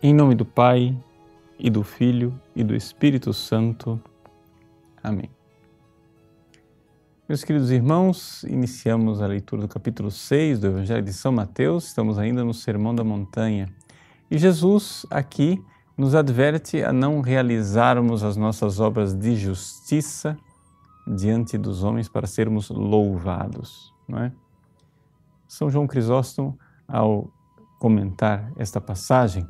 Em nome do Pai, e do Filho, e do Espírito Santo. Amém. Meus queridos irmãos, iniciamos a leitura do capítulo 6 do Evangelho de São Mateus, estamos ainda no Sermão da Montanha. E Jesus aqui nos adverte a não realizarmos as nossas obras de justiça diante dos homens para sermos louvados, não é? São João Crisóstomo, ao comentar esta passagem,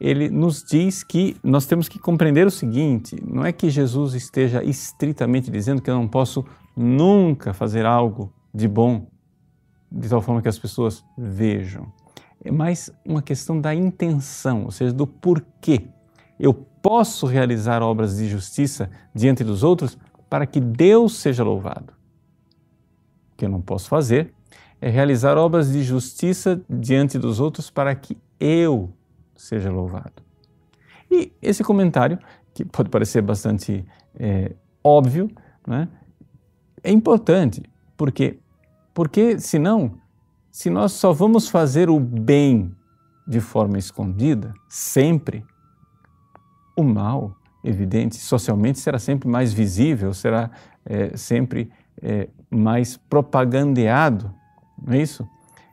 ele nos diz que nós temos que compreender o seguinte: não é que Jesus esteja estritamente dizendo que eu não posso nunca fazer algo de bom de tal forma que as pessoas vejam. É mais uma questão da intenção, ou seja, do porquê. Eu posso realizar obras de justiça diante dos outros para que Deus seja louvado. O que eu não posso fazer é realizar obras de justiça diante dos outros para que eu seja louvado. E esse comentário, que pode parecer bastante é, óbvio, né, é importante, porque, porque senão, se nós só vamos fazer o bem de forma escondida, sempre, o mal, evidente, socialmente será sempre mais visível, será é, sempre é, mais propagandeado, não é isso?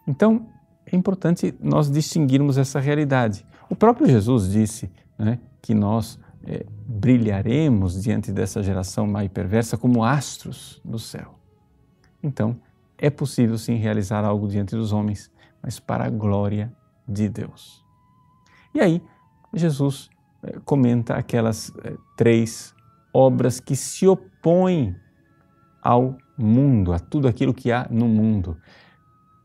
Então, é importante nós distinguirmos essa realidade. O próprio Jesus disse né, que nós é, brilharemos diante dessa geração má e perversa como astros do céu. Então, é possível sim realizar algo diante dos homens, mas para a glória de Deus. E aí, Jesus é, comenta aquelas é, três obras que se opõem ao mundo, a tudo aquilo que há no mundo.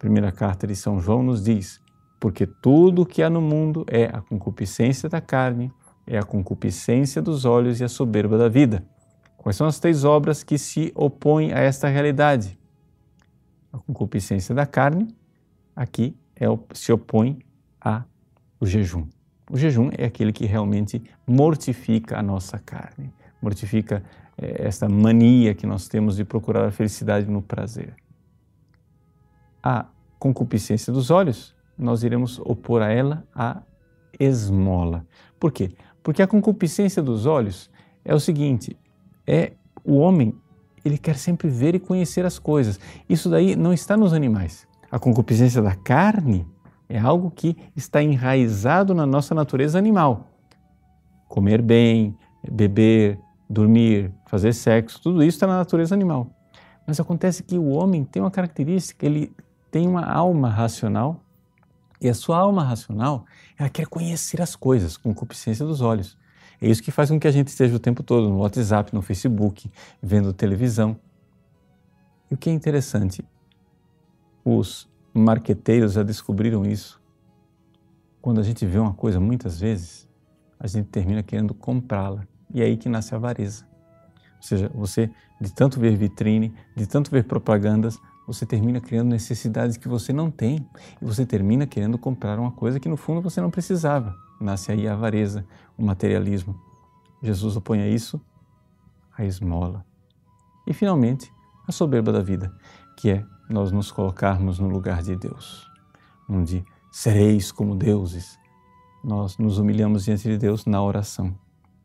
Primeira carta de São João nos diz: porque tudo o que há no mundo é a concupiscência da carne, é a concupiscência dos olhos e a soberba da vida. Quais são as três obras que se opõem a esta realidade? A concupiscência da carne, aqui é, se opõe ao jejum. O jejum é aquele que realmente mortifica a nossa carne, mortifica é, esta mania que nós temos de procurar a felicidade no prazer. A concupiscência dos olhos nós iremos opor a ela a esmola. Por quê? Porque a concupiscência dos olhos é o seguinte: é o homem, ele quer sempre ver e conhecer as coisas. Isso daí não está nos animais. A concupiscência da carne é algo que está enraizado na nossa natureza animal. Comer bem, beber, dormir, fazer sexo, tudo isso está na natureza animal. Mas acontece que o homem tem uma característica, ele tem uma alma racional e a sua alma racional, ela quer conhecer as coisas com concupiscência dos olhos. É isso que faz com que a gente esteja o tempo todo no WhatsApp, no Facebook, vendo televisão. E o que é interessante, os marqueteiros já descobriram isso. Quando a gente vê uma coisa muitas vezes, a gente termina querendo comprá-la. E é aí que nasce a avareza. Ou seja, você, de tanto ver vitrine, de tanto ver propagandas, você termina criando necessidades que você não tem e você termina querendo comprar uma coisa que no fundo você não precisava. Nasce aí a avareza, o materialismo. Jesus opõe a isso a esmola. E finalmente, a soberba da vida, que é nós nos colocarmos no lugar de Deus, onde sereis como deuses. Nós nos humilhamos diante de Deus na oração.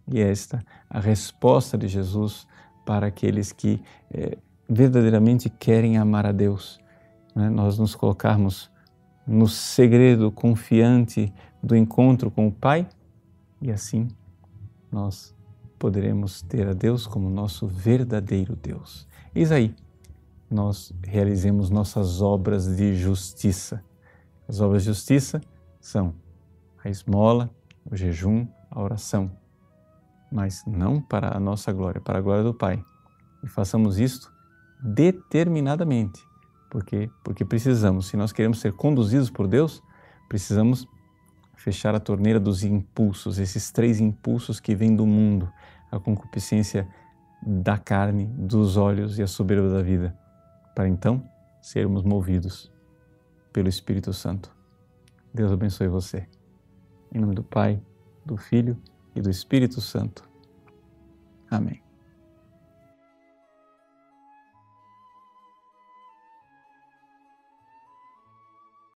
E esta a resposta de Jesus para aqueles que eh, verdadeiramente querem amar a Deus, né? nós nos colocarmos no segredo confiante do encontro com o Pai e assim nós poderemos ter a Deus como nosso verdadeiro Deus. Eis aí, nós realizemos nossas obras de justiça. As obras de justiça são a esmola, o jejum, a oração, mas não para a nossa glória, para a glória do Pai. E façamos isto determinadamente. Por quê? Porque precisamos, se nós queremos ser conduzidos por Deus, precisamos fechar a torneira dos impulsos, esses três impulsos que vêm do mundo, a concupiscência da carne, dos olhos e a soberba da vida, para então sermos movidos pelo Espírito Santo. Deus abençoe você. Em nome do Pai, do Filho e do Espírito Santo. Amém.